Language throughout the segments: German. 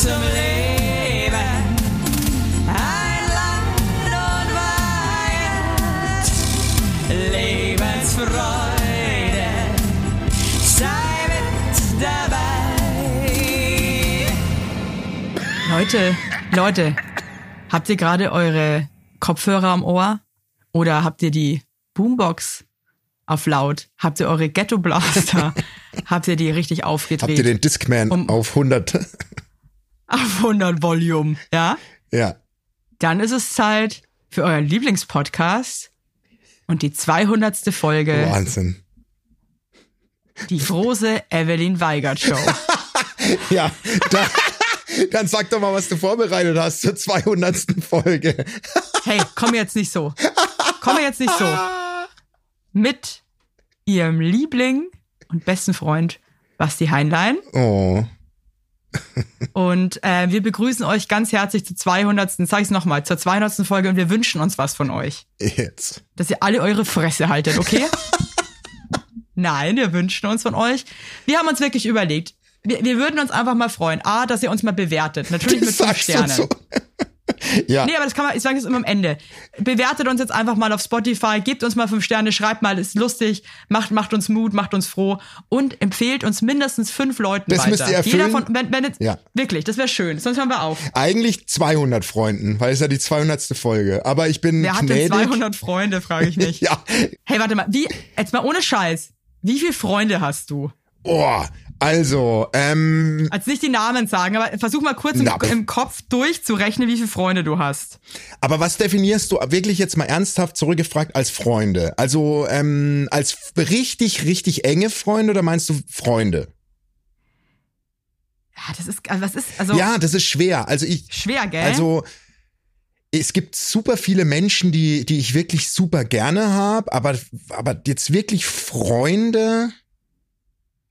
zum Leben. Ein Land und Weihend, Lebensfreude, sei mit dabei. Leute, Leute, habt ihr gerade eure Kopfhörer am Ohr? Oder habt ihr die Boombox auf laut? Habt ihr eure Ghetto Blaster? habt ihr die richtig aufgedreht? Habt ihr den Discman Um- auf 100? Auf 100 Volume, ja? ja. Dann ist es Zeit für euren Lieblingspodcast und die 200. Folge, Wahnsinn. die große Evelyn Weigert Show. Ja, da, dann sag doch mal, was du vorbereitet hast zur 200. Folge. Hey, komm jetzt nicht so. Komm jetzt nicht so. Mit ihrem Liebling und besten Freund Basti Heinlein. Oh. Und äh, wir begrüßen euch ganz herzlich zur 200. Sag ich's nochmal, zur 200. Folge und wir wünschen uns was von euch. Jetzt. Dass ihr alle eure Fresse haltet, okay? Nein, wir wünschen uns von euch. Wir haben uns wirklich überlegt, wir, wir würden uns einfach mal freuen. A, dass ihr uns mal bewertet. Natürlich mit fünf Sternen. so. Ja. Nee, aber das kann man, ich sage es immer am Ende. Bewertet uns jetzt einfach mal auf Spotify, gebt uns mal fünf Sterne, schreibt mal, ist lustig, macht, macht uns Mut, macht uns froh und empfehlt uns mindestens fünf Leuten Das weiter. müsst ihr erfüllen. Jeder von, wenn, wenn jetzt, Ja. wirklich, das wäre schön, sonst hören wir auf. Eigentlich 200 Freunden, weil es ja die 200. Folge. Aber ich bin Wer hat denn gnädig. 200 Freunde, frage ich mich. Ja. Hey, warte mal, wie, jetzt mal ohne Scheiß, wie viele Freunde hast du? Oh, also, ähm, Also nicht die Namen sagen, aber versuch mal kurz im, Na, im Kopf durchzurechnen, wie viele Freunde du hast. aber was definierst du wirklich jetzt mal ernsthaft zurückgefragt als Freunde? Also, ähm, als richtig, richtig enge Freunde oder meinst du Freunde? Ja, das ist, also was ist, also Ja, das ist schwer. Also ich, schwer, gell? Also es gibt super viele Menschen, die, die ich wirklich super gerne habe, aber, aber jetzt wirklich Freunde,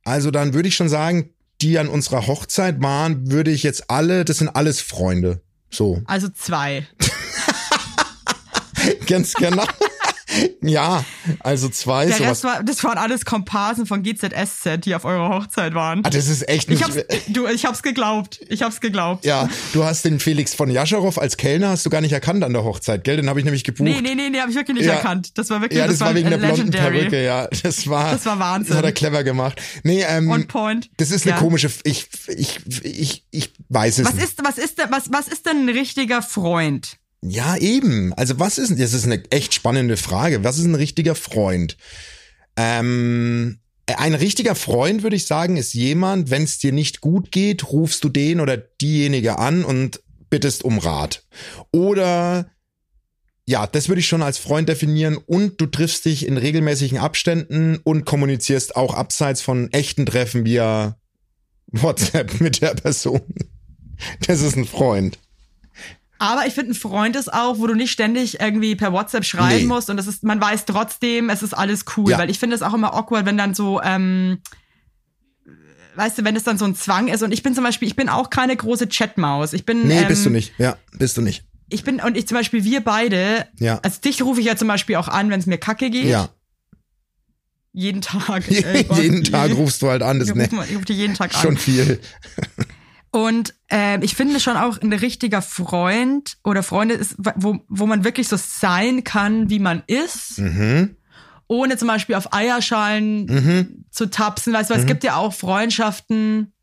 also dann würde ich schon sagen, die an unserer Hochzeit waren, würde ich jetzt alle, das sind alles Freunde. So, also zwei. ganz genau. Ja, also zwei, Der sowas. Rest war, das waren alles Komparsen von GZSZ, die auf eurer Hochzeit waren. Ah, das ist echt Ich nicht. hab's, du, ich hab's geglaubt. Ich hab's geglaubt. ja, du hast den Felix von Jascharow als Kellner hast du gar nicht erkannt an der Hochzeit, gell? Den habe ich nämlich gebucht. Nee, nee, nee, nee, hab ich wirklich nicht Ja. erkannt. Das war wirklich, Ja, das, war wegen der blonden. Perücke, ja. Das war, Das war Wahnsinn. Das hat er clever gemacht. Nee, ähm, On point. das ist eine Ja. komische, ich, ich, ich, ich weiß es Was nicht. ist, was ist, denn- was, was ist denn ein richtiger Freund? Ja, eben. Also was ist, das ist eine echt spannende Frage. Was ist ein richtiger Freund? Ähm, ein richtiger Freund, würde ich sagen, ist jemand, wenn es dir nicht gut geht, rufst du den oder diejenige an und bittest um Rat. Oder ja, das würde ich schon als Freund definieren und du triffst dich in regelmäßigen Abständen und kommunizierst auch abseits von echten Treffen via WhatsApp mit der Person. Das ist ein Freund. Aber ich finde, ein Freund ist auch, wo du nicht ständig irgendwie per WhatsApp schreiben Nee. musst und es ist, man weiß trotzdem, es ist alles cool. Ja. Weil ich finde es auch immer awkward, wenn dann so, ähm, weißt du, wenn es dann so ein Zwang ist. Und ich bin zum Beispiel, ich bin auch keine große Chatmaus. Ich bin, Nee, ähm, bist du nicht. Ja, bist du nicht. Ich bin, und ich zum Beispiel, wir beide, Ja. also dich rufe ich ja zum Beispiel auch an, wenn es mir kacke geht. Ja. Jeden Tag. Äh, jeden Tag rufst du halt an, das ich ist rufe ne, ich ruf dich jeden Tag an. schon viel. Und äh, ich finde schon auch ein richtiger Freund oder Freunde ist, wo, wo man wirklich so sein kann, wie man ist, Mhm. ohne zum Beispiel auf Eierschalen zu tapsen. Weißt du, weil es gibt ja auch Freundschaften,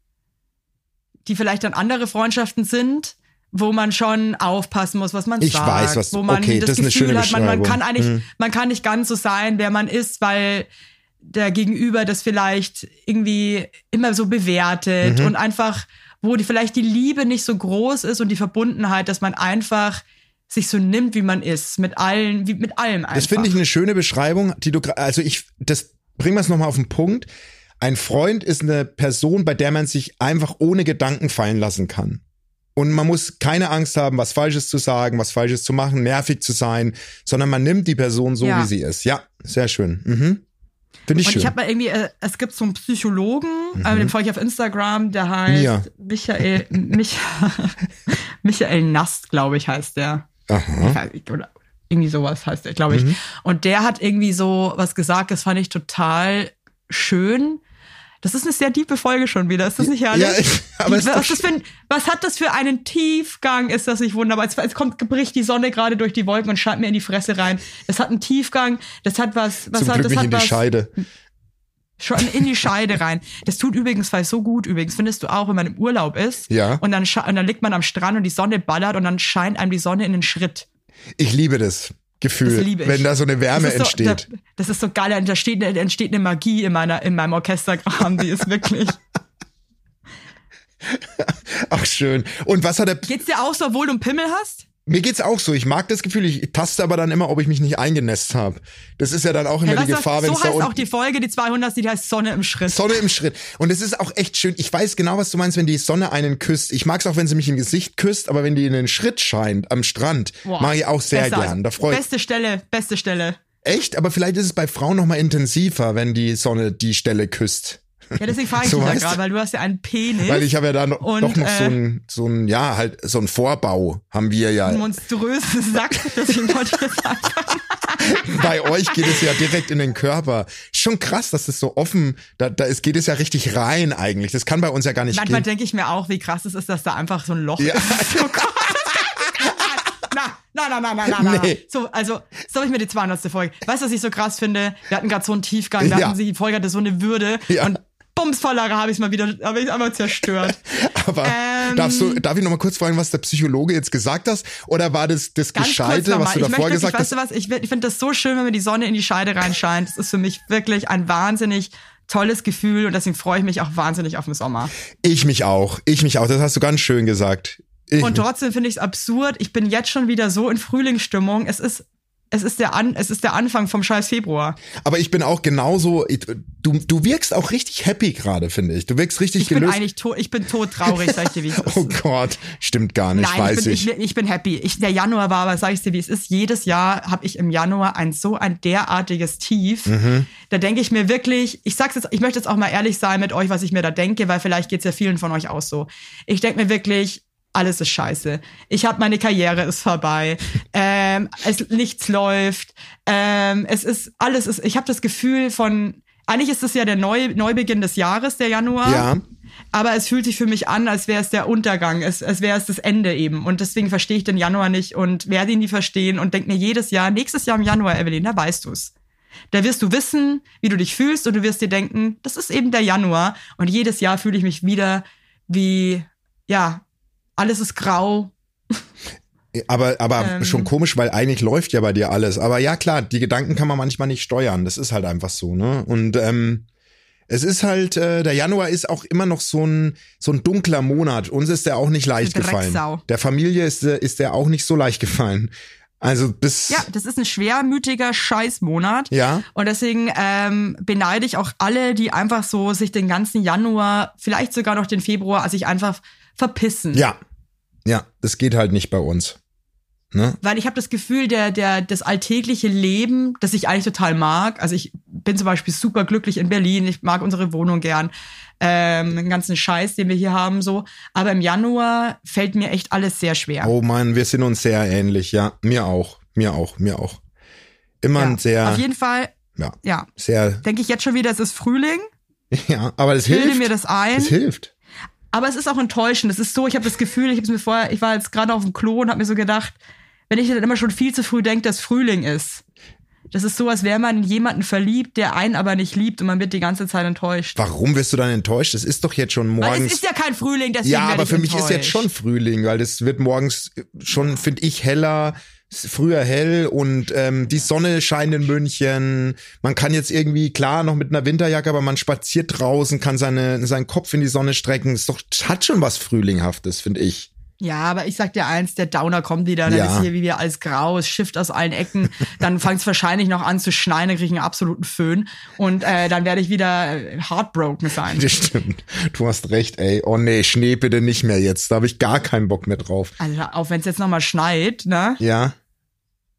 die vielleicht dann andere Freundschaften sind, wo man schon aufpassen muss, was man Ich sagt, weiß, was- wo man okay, das, das Gefühl hat, man, man kann eigentlich, Mhm. man kann nicht ganz so sein, wer man ist, weil der Gegenüber das vielleicht irgendwie immer so bewertet Mhm. und einfach, wo die vielleicht die Liebe nicht so groß ist und die Verbundenheit, dass man einfach sich so nimmt, wie man ist, mit allen, wie mit allem einfach. Das finde ich eine schöne Beschreibung, die du also ich das bringen wir es noch mal auf den Punkt. Ein Freund ist eine Person, bei der man sich einfach ohne Gedanken fallen lassen kann. Und man muss keine Angst haben, was Falsches zu sagen, was Falsches zu machen, nervig zu sein, sondern man nimmt die Person so, Ja. wie sie ist. Ja, sehr schön. Mhm. Finde ich Und schön. ich habe mal irgendwie, äh, es gibt so einen Psychologen, äh, den folge ich auf Instagram, der heißt Mhm. Mia. Michael, Mich, Michael Nast, glaube ich, heißt der. Aha. Ich Oder irgendwie sowas heißt der, glaube ich. Mhm. Und der hat irgendwie so was gesagt, das fand ich total schön. Das ist eine sehr tiefe Folge schon wieder. Ist das nicht herrlich? Ja, ich- aber Die- was, ein, was hat das für einen Tiefgang? Ist das nicht wunderbar? Es, es kommt, bricht die Sonne gerade durch die Wolken und scheint mir in die Fresse rein. Das hat einen Tiefgang. Das hat was. was Zum hat, Glück das nicht hat in die Scheide. Schon in die Scheide rein. Das tut übrigens weil so gut übrigens. Findest du auch, wenn man im Urlaub ist Ja. und dann, und dann liegt man am Strand und die Sonne ballert und dann scheint einem die Sonne in den Schritt. Ich liebe das Gefühl, wenn da so eine Wärme das ist entsteht. So, da, das ist so geil. Da steht, entsteht eine Magie in meiner, in meinem Orchesterkram. Die ist wirklich. Ach schön. Und was hat er? Geht's dir auch so, obwohl du einen Pimmel hast? Mir geht's auch so. Ich mag das Gefühl. Ich taste aber dann immer, ob ich mich nicht eingenässt habe. Das ist ja dann auch immer Hey, die Gefahr, wenn es so da heißt auch die Folge, die 200, die heißt Sonne im Schritt. Sonne im Schritt. Und es ist auch echt schön. Ich weiß genau, was du meinst, wenn die Sonne einen küsst. Ich mag's auch, wenn sie mich im Gesicht küsst, aber wenn die in den Schritt scheint am Strand, Boah, mag ich auch sehr besser. gern. Da freue ich Beste Stelle, beste Stelle. echt. Aber vielleicht ist es bei Frauen noch mal intensiver, wenn die Sonne die Stelle küsst. Ja, deswegen frage ich So dich ja gerade, weil du hast ja einen Penis. Weil ich habe ja da noch, Und, doch noch so äh, ein, so ein, ja, halt, so ein Vorbau haben wir ja. einen monströsen Sack, deswegen wollte ich jetzt einfach. Bei euch geht es ja direkt in den Körper. Schon krass, dass das so offen, da, da ist, geht es ja richtig rein eigentlich. Das kann bei uns ja gar nicht Manchmal gehen. denke ich mir auch, wie krass es ist, dass da einfach so ein Loch Ja. ist. Oh Gott. Na, na, na, na, na, na, na. Nee. So, also, so habe ich mir die 200. Folge. Weißt du, was ich so krass finde? Wir hatten gerade so einen Tiefgang, wir Ja. hatten sie, die Folge hatte so eine Würde Ja. und bums voll habe ich mal wieder, habe ich einfach zerstört. Aber Ähm, darfst du, darf ich noch mal kurz fragen, was der Psychologe jetzt gesagt hat? Oder war das das Gescheite, was du ich davor gesagt ich, hast? weißt du was, ich, ich finde das so schön, wenn mir die Sonne in die Scheide reinscheint. Das ist für mich wirklich ein wahnsinnig tolles Gefühl und deswegen freue ich mich auch wahnsinnig auf den Sommer. Ich mich auch. Ich mich auch. Das hast du ganz schön gesagt. Ich Und trotzdem finde ich es absurd. Ich bin jetzt schon wieder so in Frühlingsstimmung. Es ist, es ist der An, es ist der Anfang vom scheiß Februar. aber ich bin auch genauso. ich- Du, du wirkst auch richtig happy gerade, finde ich. Du wirkst richtig Ich bin gelöst. eigentlich tot, ich bin todtraurig, sag ich dir, wie es ist. oh Gott, stimmt gar nicht, Nein, weiß ich ich. bin, ich, ich bin happy. Ich, der Januar war, aber sag ich dir, wie es ist. Jedes Jahr habe ich im Januar ein so ein derartiges Tief. Mhm. Da denke ich mir wirklich, ich sag's jetzt, ich möchte jetzt auch mal ehrlich sein mit euch, was ich mir da denke, weil vielleicht geht's ja vielen von euch auch so. Ich denke mir wirklich, alles ist scheiße. Ich habe meine Karriere ist vorbei. Ähm, es nichts läuft. Ähm, es ist alles ist. Ich habe das Gefühl von eigentlich ist es ja der Neu, Neubeginn des Jahres, der Januar. Ja. Aber es fühlt sich für mich an, als wäre es der Untergang, als, als wäre es das Ende eben. Und deswegen verstehe ich den Januar nicht und werde ihn nie verstehen und denke mir jedes Jahr, nächstes Jahr im Januar, Evelyn, da weißt du's. Da wirst du wissen, wie du dich fühlst und du wirst dir denken, das ist eben der Januar. Und jedes Jahr fühle ich mich wieder wie, ja, alles ist grau. Aber, aber Ähm. schon komisch, weil eigentlich läuft ja bei dir alles. Aber ja, klar, die Gedanken kann man manchmal nicht steuern. Das ist halt einfach so, ne? Und ähm, es ist halt, äh, der Januar ist auch immer noch so ein, so ein dunkler Monat. Uns ist der auch nicht leicht gefallen. Der Familie ist, der- ist der auch nicht so leicht gefallen. Also bis. Ja, das ist ein schwermütiger Scheißmonat. Ja. Und deswegen ähm, beneide ich auch alle, die einfach so sich den ganzen Januar, vielleicht sogar noch den Februar, sich einfach verpissen. Ja. Ja, das geht halt nicht bei uns. Ne? Weil ich habe das Gefühl, der, der, das alltägliche Leben, das ich eigentlich total mag. Also ich bin zum Beispiel super glücklich in Berlin. Ich mag unsere Wohnung gern. Ähm, den ganzen Scheiß, den wir hier haben, so. Aber im Januar fällt mir echt alles sehr schwer. Oh Mann, wir sind uns sehr ähnlich. Ja, mir auch. Mir auch. Mir auch. Immer ja. ein sehr, Auf jeden Fall, ja, ja, sehr, denke ich jetzt schon wieder, es ist Frühling. ja, aber das Bilde hilft. mir das ein. Das hilft. Aber es ist auch enttäuschend. Es ist so, ich habe das Gefühl, ich habe mir vorher, ich war jetzt gerade auf dem Klo und habe mir so gedacht, wenn ich dann immer schon viel zu früh denke, dass Frühling ist. Das ist so, als wäre man in jemanden verliebt, der einen aber nicht liebt und man wird die ganze Zeit enttäuscht. Warum wirst du dann enttäuscht? Es ist doch jetzt schon Weil morgens. es ist ja kein Frühling, deswegen Ja, aber für mich ist jetzt schon Frühling, weil das wird morgens schon, finde ich, heller, früher hell und ähm, die Sonne scheint in München. Man kann jetzt irgendwie, klar, noch mit einer Winterjacke, aber man spaziert draußen, kann seine, seinen Kopf in die Sonne strecken. Ist doch, hat schon was Frühlinghaftes, finde ich. Ja, aber ich sag dir eins, der Downer kommt wieder, dann Ja. ist hier wie wir alles grau, es schifft aus allen Ecken, dann fängt es wahrscheinlich noch an zu schneien, dann krieg ich einen absoluten Föhn und äh, dann werde ich wieder äh, heartbroken sein. Das stimmt. Du hast recht, ey. Oh nee, Schnee bitte nicht mehr jetzt. Da habe ich gar keinen Bock mehr drauf. Also auch wenn es jetzt nochmal schneit, ne? Ja.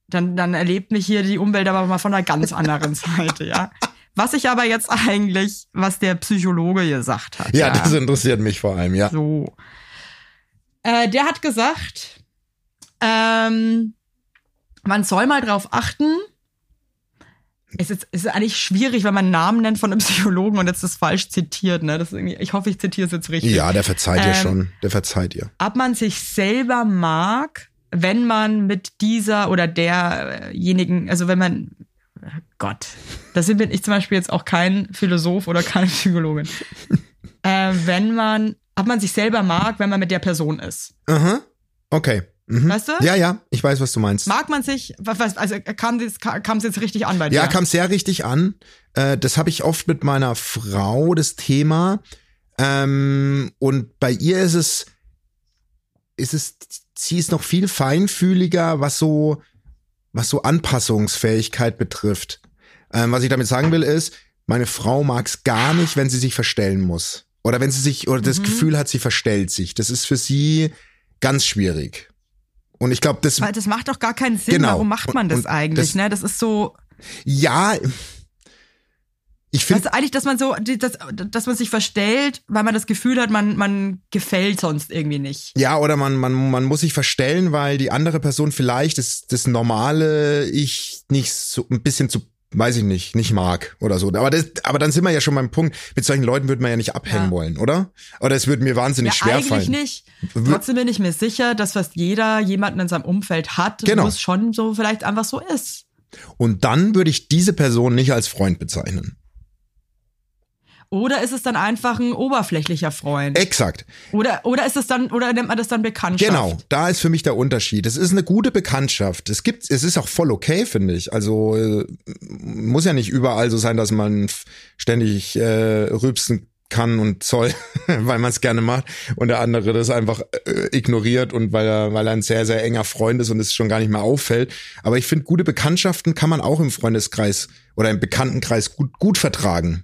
Dann, dann erlebt mich hier die Umwelt aber mal von einer ganz anderen Seite, ja. Was ich aber jetzt eigentlich, was der Psychologe gesagt hat. Ja, das interessiert mich vor allem, ja. So. Äh, der hat gesagt, ähm, man soll mal drauf achten, Es ist, es ist eigentlich schwierig, wenn man einen Namen nennt von einem Psychologen und jetzt das falsch zitiert. Ne? Das ist irgendwie, ich hoffe, ich zitiere es jetzt richtig. Ja, der verzeiht ihr Ähm, schon. Der verzeiht ihr. Ob man sich selber mag, wenn man mit dieser oder derjenigen, also wenn man, Gott, da bin ich zum Beispiel jetzt auch kein Philosoph oder keine Psychologin. äh, wenn man, ob man sich selber mag, wenn man mit der Person ist. Aha. Okay. Mhm. Weißt du? Ja, ja, ich weiß, was du meinst. Mag man sich, was, also kam es kam jetzt richtig an bei dir? Ja, kam sehr richtig an. Äh, das habe ich oft mit meiner Frau, das Thema. Ähm, und bei ihr ist es, ist es, sie ist noch viel feinfühliger, was so, was so Anpassungsfähigkeit betrifft. Ähm, was ich damit sagen will ist, meine Frau mag es gar nicht, wenn sie sich verstellen muss. Oder wenn sie sich, oder Mhm. das Gefühl hat, sie verstellt sich. Das ist für sie ganz schwierig. Und ich glaube, das, Weil das macht doch gar keinen Sinn. Genau. Warum macht man Und- das und eigentlich? das- ne? Das ist so, ja, ich finde, du, eigentlich, dass man so, dass, dass man sich verstellt, weil man das Gefühl hat, man, man gefällt sonst irgendwie nicht. Ja, oder man, man, man muss sich verstellen, weil die andere Person vielleicht das, das normale Ich nicht so ein bisschen zu, weiß ich nicht, nicht mag oder so. Aber, das, aber dann sind wir ja schon beim Punkt, mit solchen Leuten würde man ja nicht abhängen Ja. wollen, oder? Oder es würde mir wahnsinnig ja, schwer eigentlich fallen. nicht. Trotzdem bin ich mir sicher, dass fast jeder jemanden in seinem Umfeld hat, Genau. wo es schon so vielleicht einfach so ist. Und dann würde ich diese Person nicht als Freund bezeichnen. Oder ist es dann einfach ein oberflächlicher Freund? Exakt. Oder, oder ist es dann, oder nennt man das dann Bekanntschaft? Genau, da ist für mich der Unterschied. Es ist eine gute Bekanntschaft. Es gibt, es ist auch voll okay, finde ich. Also äh, muss ja nicht überall so sein, dass man ständig äh, rübsen kann und soll, weil man es gerne macht und der andere das einfach äh, ignoriert und weil er, weil er ein sehr, sehr enger Freund ist und es schon gar nicht mehr auffällt. Aber ich finde, gute Bekanntschaften kann man auch im Freundeskreis oder im Bekanntenkreis gut, gut vertragen.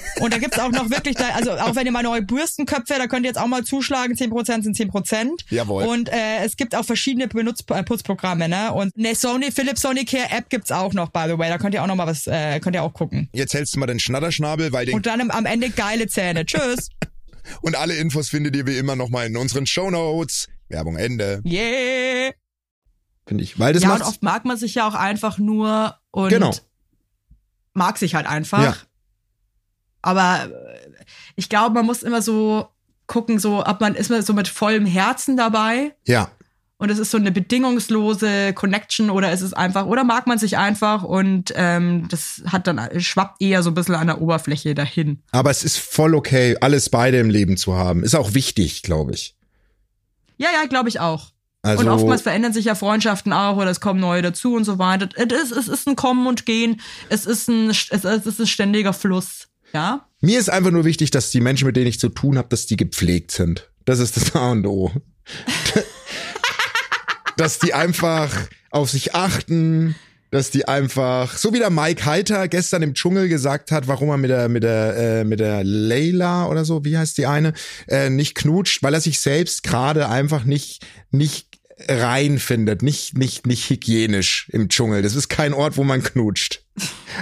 Und da gibt's auch noch wirklich, da, also auch wenn ihr mal neue Bürstenköpfe, da könnt ihr jetzt auch mal zuschlagen, 10% sind 10%. Jawohl. Und äh, es gibt auch verschiedene Benutz äh, Putzprogramme, ne? Und eine Sony, Philips Sonicare App gibt's auch noch, by the way. Da könnt ihr auch noch mal was, äh, könnt ihr auch gucken. jetzt hältst du mal den Schnatterschnabel, weil den Und dann am- Ende geile Zähne. Tschüss. Und alle Infos findet ihr wie immer nochmal in unseren Shownotes. Werbung Ende. Yeah. Finde ich. Weil das ja, und macht. oft mag man sich ja auch einfach nur und Genau. mag sich halt einfach. Ja. Aber äh, ich glaube, man muss immer so gucken, so, ob man ist man so mit vollem Herzen dabei Ja. und es ist so eine bedingungslose Connection oder ist es einfach, oder mag man sich einfach und ähm, das hat dann schwappt eher so ein bisschen an der Oberfläche dahin. Aber es ist voll okay, alles beide im Leben zu haben. Ist auch wichtig, glaube ich. Ja, ja, glaube ich auch. Also, und oftmals verändern sich ja Freundschaften auch oder es kommen neue dazu und so weiter. Es ist, es ist ein Kommen und Gehen. Es ist ein, es ist, es ist ein ständiger Fluss. Ja? mir ist einfach nur wichtig, dass die Menschen, mit denen ich zu tun habe, dass die gepflegt sind. Das ist das A und O. dass die einfach auf sich achten, dass die einfach, so wie der Mike Heiter gestern im Dschungel gesagt hat, warum er mit der mit der äh, mit der Leila oder so, wie heißt die eine, äh, nicht knutscht, weil er sich selbst gerade einfach nicht nicht rein findet, nicht, nicht, nicht hygienisch im Dschungel. Das ist kein Ort, wo man knutscht.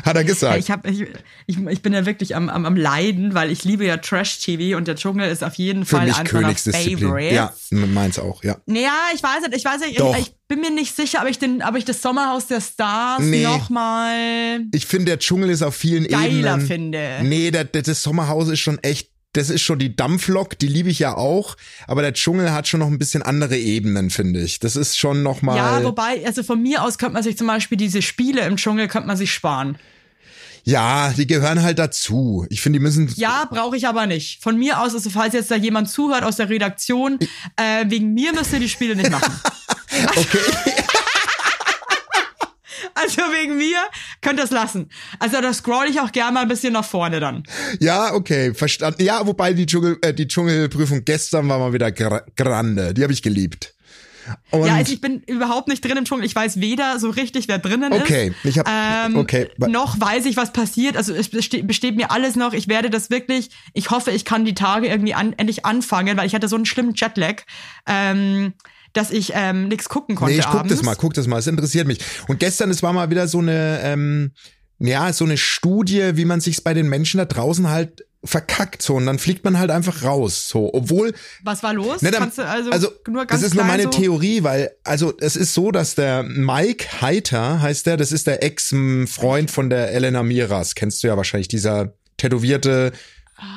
Hat er Ja, gesagt. ich, hab, ich, ich, ich bin ja wirklich am, am, am Leiden, weil ich liebe ja Trash-TV und der Dschungel ist auf jeden Für Fall mich meiner Königsdisziplin. Favorites. Ja, meins auch, ja. Naja, ich weiß nicht, ich weiß nicht, ich, ich bin mir nicht sicher, ob ich, den, ob ich das Sommerhaus der Stars Nee. nochmal Ich finde, der Dschungel ist auf vielen geiler Ebenen. finde. Nee, der, der, das Sommerhaus ist schon echt, das ist schon die Dampflok, die liebe ich ja auch, aber der Dschungel hat schon noch ein bisschen andere Ebenen, finde ich. Das ist schon noch mal Ja, wobei, also von mir aus könnte man sich zum Beispiel diese Spiele im Dschungel könnte man sich sparen. Ja, die gehören halt dazu. Ich finde, die müssen Ja, brauche ich aber nicht. Von mir aus, also falls jetzt da jemand zuhört aus der Redaktion, äh, wegen mir müsst ihr die Spiele nicht machen. Okay. Also wegen mir könnt ihr es lassen. Also da scroll ich auch gerne mal ein bisschen nach vorne dann. Ja, okay, verstanden. Ja, wobei die Dschungel, äh, die Dschungelprüfung gestern war mal wieder gra grande. Die habe ich geliebt. Und ja, also ich bin überhaupt nicht drin im Dschungel. Ich weiß weder so richtig, wer drinnen Okay, ist. ich hab- ähm, okay, Noch weiß ich, was passiert. Also es besteht, besteht mir alles noch. Ich werde das wirklich, ich hoffe, ich kann die Tage irgendwie an, endlich anfangen, weil ich hatte so einen schlimmen Jetlag, ähm, dass ich ähm, nichts gucken konnte nee, ich guck abends. das mal, guck das mal. Es interessiert mich. Und gestern, es war mal wieder so eine, ähm, ja, so eine Studie, wie man sich's bei den Menschen da draußen halt verkackt so und dann fliegt man halt einfach raus so obwohl Was war los? Ne, dann- also, ganz das ist nur meine so? Theorie, weil also es ist so, dass der Mike Heiter heißt der, das ist der Ex-Freund von der Elena Miras, kennst du ja wahrscheinlich, dieser tätowierte,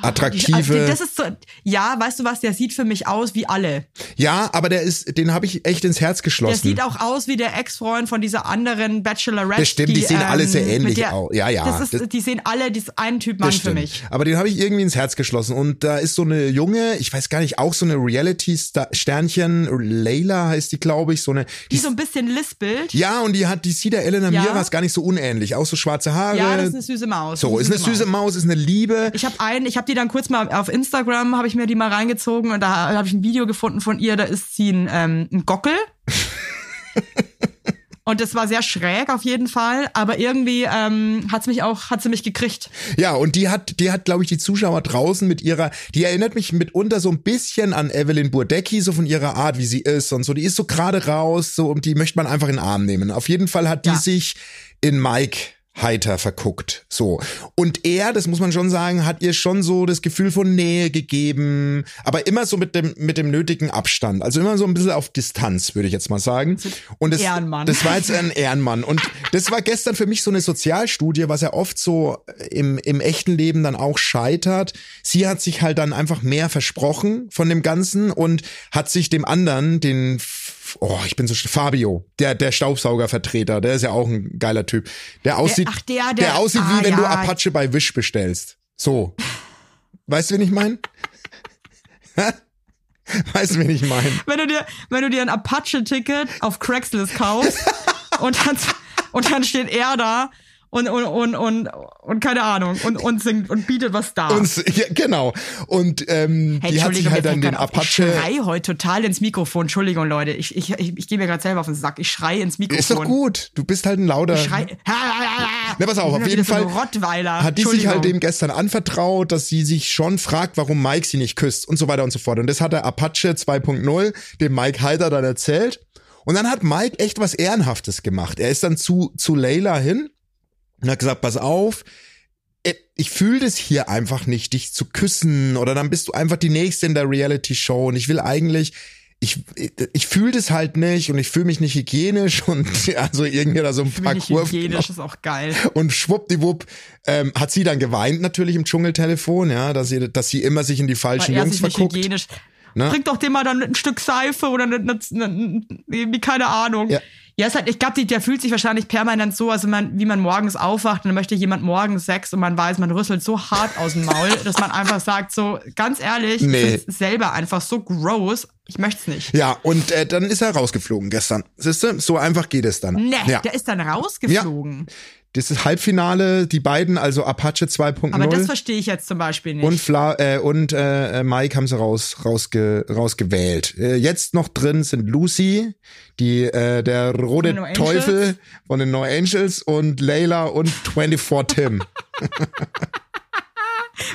attraktive. Also, das ist so, ja, weißt du was, der sieht für mich aus wie alle. ja, aber der ist, den habe ich echt ins Herz Der geschlossen. sieht auch aus wie der Ex-Freund von dieser anderen Bachelorette. Das stimmt, die sehen alle sehr mit ähnlich aus. Ja, ja, Das ist, die sehen alle, die ist ein Typ Mann für mich. Aber den habe ich irgendwie ins Herz geschlossen. Und da ist so eine junge, ich weiß gar nicht, auch so eine Reality-Sternchen, Layla heißt die, glaube ich, so eine. Die so ein bisschen lispelt. ja, und die hat, die sieht der Elena Ja. Miras gar nicht so unähnlich. Auch so schwarze Haare. Ja, das ist eine süße Maus. so, ist eine süße Maus, ist eine Liebe. Ich habe einen, ich habe die dann kurz mal auf Instagram, habe ich mir die mal reingezogen und da habe ich ein Video gefunden von ihr, da ist sie ein, ähm, ein Gockel. und das war sehr schräg auf jeden Fall, aber irgendwie ähm, hat's mich auch, hat sie mich gekriegt. Ja, und die hat, die hat, glaube ich, die Zuschauer draußen mit ihrer, die erinnert mich mitunter so ein bisschen an Evelyn Burdecki, so von ihrer Art, wie sie ist und so. Die ist so gerade raus, so, und die möchte man einfach in den Arm nehmen. Auf jeden Fall hat die Ja. sich in Mike heiter verguckt. So. Und er, das muss man schon sagen, hat ihr schon so das Gefühl von Nähe gegeben, aber immer so mit dem, mit dem nötigen Abstand. Also immer so ein bisschen auf Distanz, würde ich jetzt mal sagen. Und das, Ehrenmann. das war jetzt ein Ehrenmann. Und das war gestern für mich so eine Sozialstudie, was ja oft so im, im echten Leben dann auch scheitert. Sie hat sich halt dann einfach mehr versprochen von dem Ganzen und hat sich dem anderen, den Oh, ich bin so Fabio, der der Staubsaugervertreter, der ist ja auch ein geiler Typ. Der aussieht, ach, der, der- aussieht wie ah, wenn du ja. Apache bei Wish bestellst. So. Weißt du, wen ich meine? weißt du, wen ich meine? Wenn du dir, wenn du dir ein Apache-Ticket auf Craigslist kaufst und dann, und dann steht er da und, und, und, und, und keine Ahnung und, und singt und bietet was da. Und, ja, genau. Und ähm, Hey, die hat sich halt dann den auf, Ich Apache. schrei heute total ins Mikrofon. Entschuldigung, Leute. Ich, ich, ich, ich gehe mir gerade selber auf den Sack. Ich schrei ins Mikrofon. Ist doch gut. Du bist halt ein lauter. Ich schrei. Na, pass auf, auf jeden so Fall Rottweiler. hat die sich halt dem gestern anvertraut, dass sie sich schon fragt, warum Mike sie nicht küsst und so weiter und so fort. Und das hat der Apache 2.0 dem Mike Heider dann erzählt. Und dann hat Mike echt was Ehrenhaftes gemacht. Er ist dann zu, zu Layla hin und hat gesagt, pass auf, äh, ich fühle das hier einfach nicht, dich zu küssen oder dann bist du einfach die Nächste in der Reality-Show und ich will eigentlich, ich, ich fühle das halt nicht und ich fühle mich nicht hygienisch und also irgendwie da so ein paar nicht Kurven hygienisch, ist auch geil. und schwuppdiwupp ähm, hat sie dann geweint natürlich im Dschungeltelefon, ja, dass sie, dass sie immer sich in die falschen Weil er Jungs sich nicht verguckt. hygienisch. Ne? Bringt doch dem mal dann ein Stück Seife oder eine, eine, eine, irgendwie keine Ahnung. Ja. Ja, ist halt, ich glaube, der fühlt sich wahrscheinlich permanent so, also man, wie man morgens aufwacht und dann möchte jemand morgens Sex und man weiß, man rüsselt so hart aus dem Maul, dass man einfach sagt, so, ganz ehrlich, Nee. ich find's selber einfach so gross, ich möchte es nicht. Ja, und äh, dann ist er rausgeflogen gestern. Siehst du, so einfach geht es dann. Ne, ja. der ist dann rausgeflogen. Das ist Halbfinale, die beiden, also Apache Aber das 2.0 verstehe ich jetzt zum Beispiel nicht. und, Fla äh, und äh, Mike haben sie raus, rausge, rausgewählt. Äh, jetzt noch drin sind Lucy, die äh, der rote No Angels? Teufel von den No Angels und Layla und 24 Tim.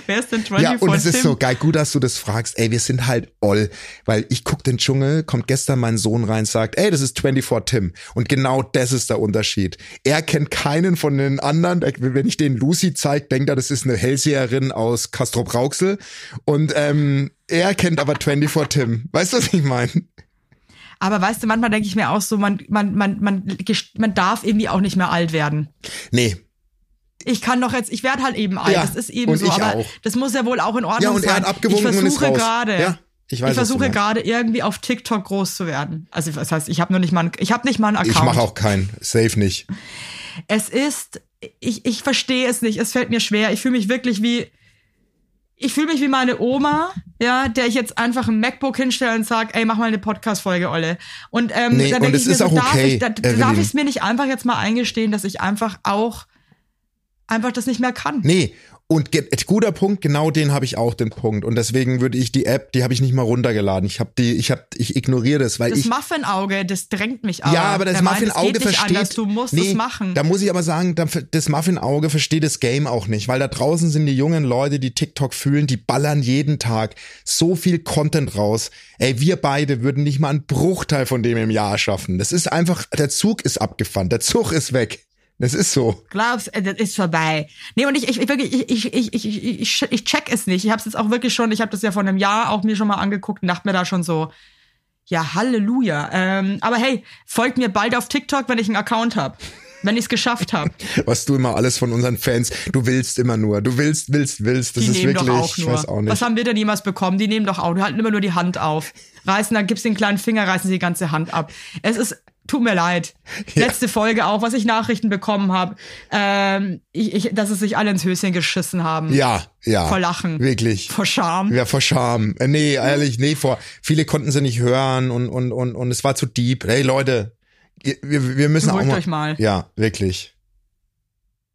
Wer ist denn 24 Ja, und es ist so geil, gut, dass du das fragst. Ey, wir sind halt all, weil ich guck den Dschungel, kommt gestern mein Sohn rein, sagt, ey, das ist 24 Tim. Und genau das ist der Unterschied. Er kennt keinen von den anderen. Wenn ich den Lucy zeig, denkt er, das ist eine Hellseherin aus Castrop Rauxel. Und ähm, er kennt aber 24 Tim. Weißt du, was ich meine? Aber weißt du, manchmal denke ich mir auch so, man, man, man, man, man darf irgendwie auch nicht mehr alt werden. Nee. Ich kann doch jetzt, ich werde halt eben alt. Ja, das ist eben so. aber auch. das muss ja wohl auch in Ordnung Ja, und er sein. hat abgewunken ich und ist versuche raus. gerade. Ja, ich weiß, ich versuche gerade irgendwie auf TikTok groß zu werden. Also das heißt, ich habe noch nicht mal, einen- ich habe nicht mal einen Account. Ich mache auch keinen. Safe nicht. Es ist, ich, ich verstehe es nicht. Es fällt mir schwer. Ich fühle mich wirklich wie, ich fühle mich wie meine Oma, ja, der ich jetzt einfach ein MacBook hinstelle und sage, ey, mach mal eine Podcast-Folge, Olle. Und ähm, Nee, dann und denke es ich mir ist so, auch darf okay, ich, da, darf ich es mir nicht einfach jetzt mal eingestehen, dass ich einfach auch einfach das nicht mehr kann. Nee. Und ge- guter Punkt, genau den habe ich auch den Punkt. Und deswegen würde ich die App, die habe ich nicht mal runtergeladen. Ich habe die, ich habe, ich ignoriere das, weil Das ich Muffin-Auge, das drängt mich aber. Ja, aber das geht nicht versteht. Anders. Du musst nee, es machen. Da muss ich aber sagen, da- das Muffin-Auge versteht das Game auch nicht, weil da draußen sind die jungen Leute, die TikTok fühlen, die ballern jeden Tag so viel Content raus. Ey, wir beide würden nicht mal einen Bruchteil von dem im Jahr schaffen. Das ist einfach, der Zug ist abgefahren, der Zug ist weg. Das ist so. Glaubst, äh, das ist vorbei. Nee, und ich, ich, ich wirklich, ich, ich, ich, ich, ich, ich, ich check es nicht. Ich habe es jetzt auch wirklich schon, ich habe das ja vor einem Jahr auch mir schon mal angeguckt und dachte mir da schon so, ja, Halleluja. Ähm, aber hey, folgt mir bald auf TikTok, wenn ich einen Account habe. Wenn ich es geschafft habe. Was du immer alles von unseren Fans, du willst immer nur, du willst, willst, willst. Das Die ist nehmen wirklich, doch auch ich nur. weiß auch nicht. Was haben wir denn jemals bekommen? Die nehmen doch auch, die halten immer nur die Hand auf. Reißen, dann gibt's den kleinen Finger, reißen sie die ganze Hand ab. Es ist, tut mir leid. Ja. Letzte Folge auch, was ich Nachrichten bekommen habe, ähm, ich, ich, dass es sich alle ins Höschen geschissen haben. ja, ja. Vor Lachen. Wirklich. Vor Scham. Ja, vor Scham. Äh, Nee, ehrlich, nee, vor. Viele konnten sie nicht hören und, und, und, und es war zu deep. Hey Leute, wir, wir müssen auch Beruhigt mal, euch mal. Ja, wirklich.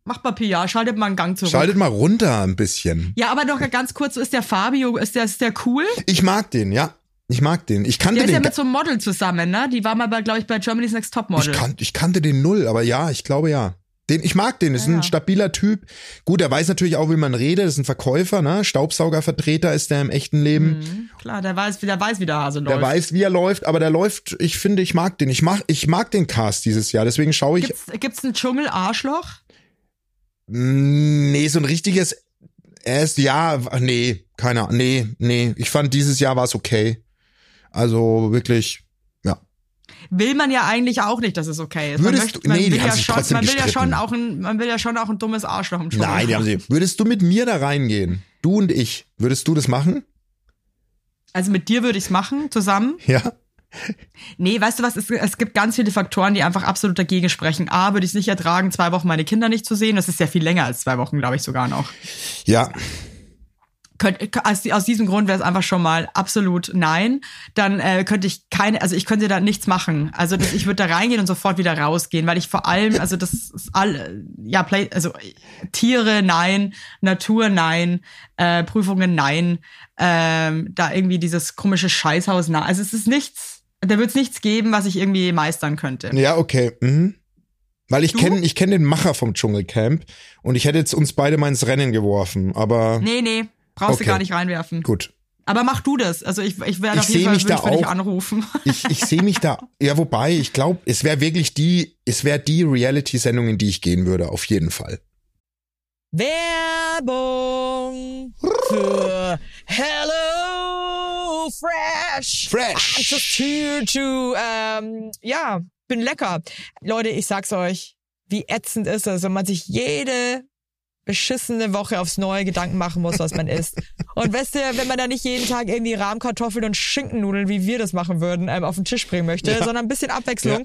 Macht mal PR, schaltet mal einen Gang zurück. Schaltet mal runter ein bisschen. ja, aber noch ganz kurz, ist der Fabio, ist der, ist der cool? Ich mag den, ja. Ich mag den. Ich kannte Der ist ja den. mit so einem Model zusammen, ne? Die war mal glaube ich, bei Germany's Next Top ich, Model. kan ich kannte den null, aber ja, ich glaube ja. Den, ich mag den, ist Ja, ein ja. stabiler Typ. Gut, er weiß natürlich auch, wie man redet, ist ein Verkäufer, ne? Staubsaugervertreter ist der im echten Leben. Mhm, klar, der weiß, der weiß, wie der Hase läuft. Der weiß, wie er läuft, aber der läuft, ich finde, ich mag den. Ich mag, ich mag den Cast dieses Jahr, deswegen schaue ich. Gibt's, gibt's ein Dschungel-Arschloch? Nee, so ein richtiges erst ja, ach, nee, keiner, nee, nee. Ich fand dieses Jahr war es okay. Also wirklich, ja. Will man ja eigentlich auch nicht, dass es okay ist. Würdest man möchte, du- man nee, die will ja schon, man will ja schon auch ein, man will ja schon auch ein dummes Arschloch im Dschungel. Nein, die haben sie. Würdest du mit mir da reingehen? Du und ich, würdest du das machen? Also mit dir würde ich's machen, zusammen. Ja. Nee, weißt du was, es, es gibt ganz viele Faktoren, die einfach absolut dagegen sprechen. A, würde ich es nicht ertragen, zwei Wochen meine Kinder nicht zu sehen. Das ist ja viel länger als zwei Wochen, glaube ich sogar noch. Ja. Könnt, aus, aus diesem Grund wäre es einfach schon mal absolut nein. Dann äh, könnte ich keine, also ich könnte da nichts machen. Also das, ich würde da reingehen und sofort wieder rausgehen, weil ich vor allem, also das ist all, ja, Play, also Tiere nein, Natur nein, äh, Prüfungen nein, ähm, da irgendwie dieses komische Scheißhaus nein. Also es ist nichts, da wird es nichts geben, was ich irgendwie meistern könnte. Ja, okay. Mhm. Weil ich kenne ich kenn den Macher vom Dschungelcamp und ich hätte jetzt uns beide mal ins Rennen geworfen, aber Nee, nee, brauchst Okay. du gar nicht reinwerfen. gut. Aber mach du das. Also ich, ich werde Ich auf jeden Fall mich da auch- anrufen. Ich, ich sehe mich da, ja, wobei, ich glaube, es wäre wirklich die, es wäre die Reality-Sendung, in die ich gehen würde, auf jeden Fall. Werbung für Hello Fresh. Fresh. I'm just here to, ähm, ja, bin lecker. Leute, ich sag's euch, wie ätzend ist das, wenn man sich jede beschissene Woche aufs neue Gedanken machen muss, was man isst. Und weißt du, wenn man da nicht jeden Tag irgendwie Rahmkartoffeln und Schinkennudeln, wie wir das machen würden, ähm, auf den Tisch bringen möchte, Ja. sondern ein bisschen Abwechslung.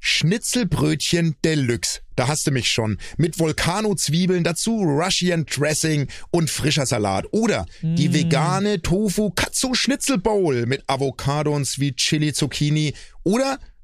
Schnitzelbrötchen Deluxe. da hast du mich schon. Mit Volcano-Zwiebeln, dazu Russian Dressing und frischer Salat. Oder die vegane Tofu Katsu Schnitzel Bowl mit Avocado und Sweet Chili Zucchini. Oder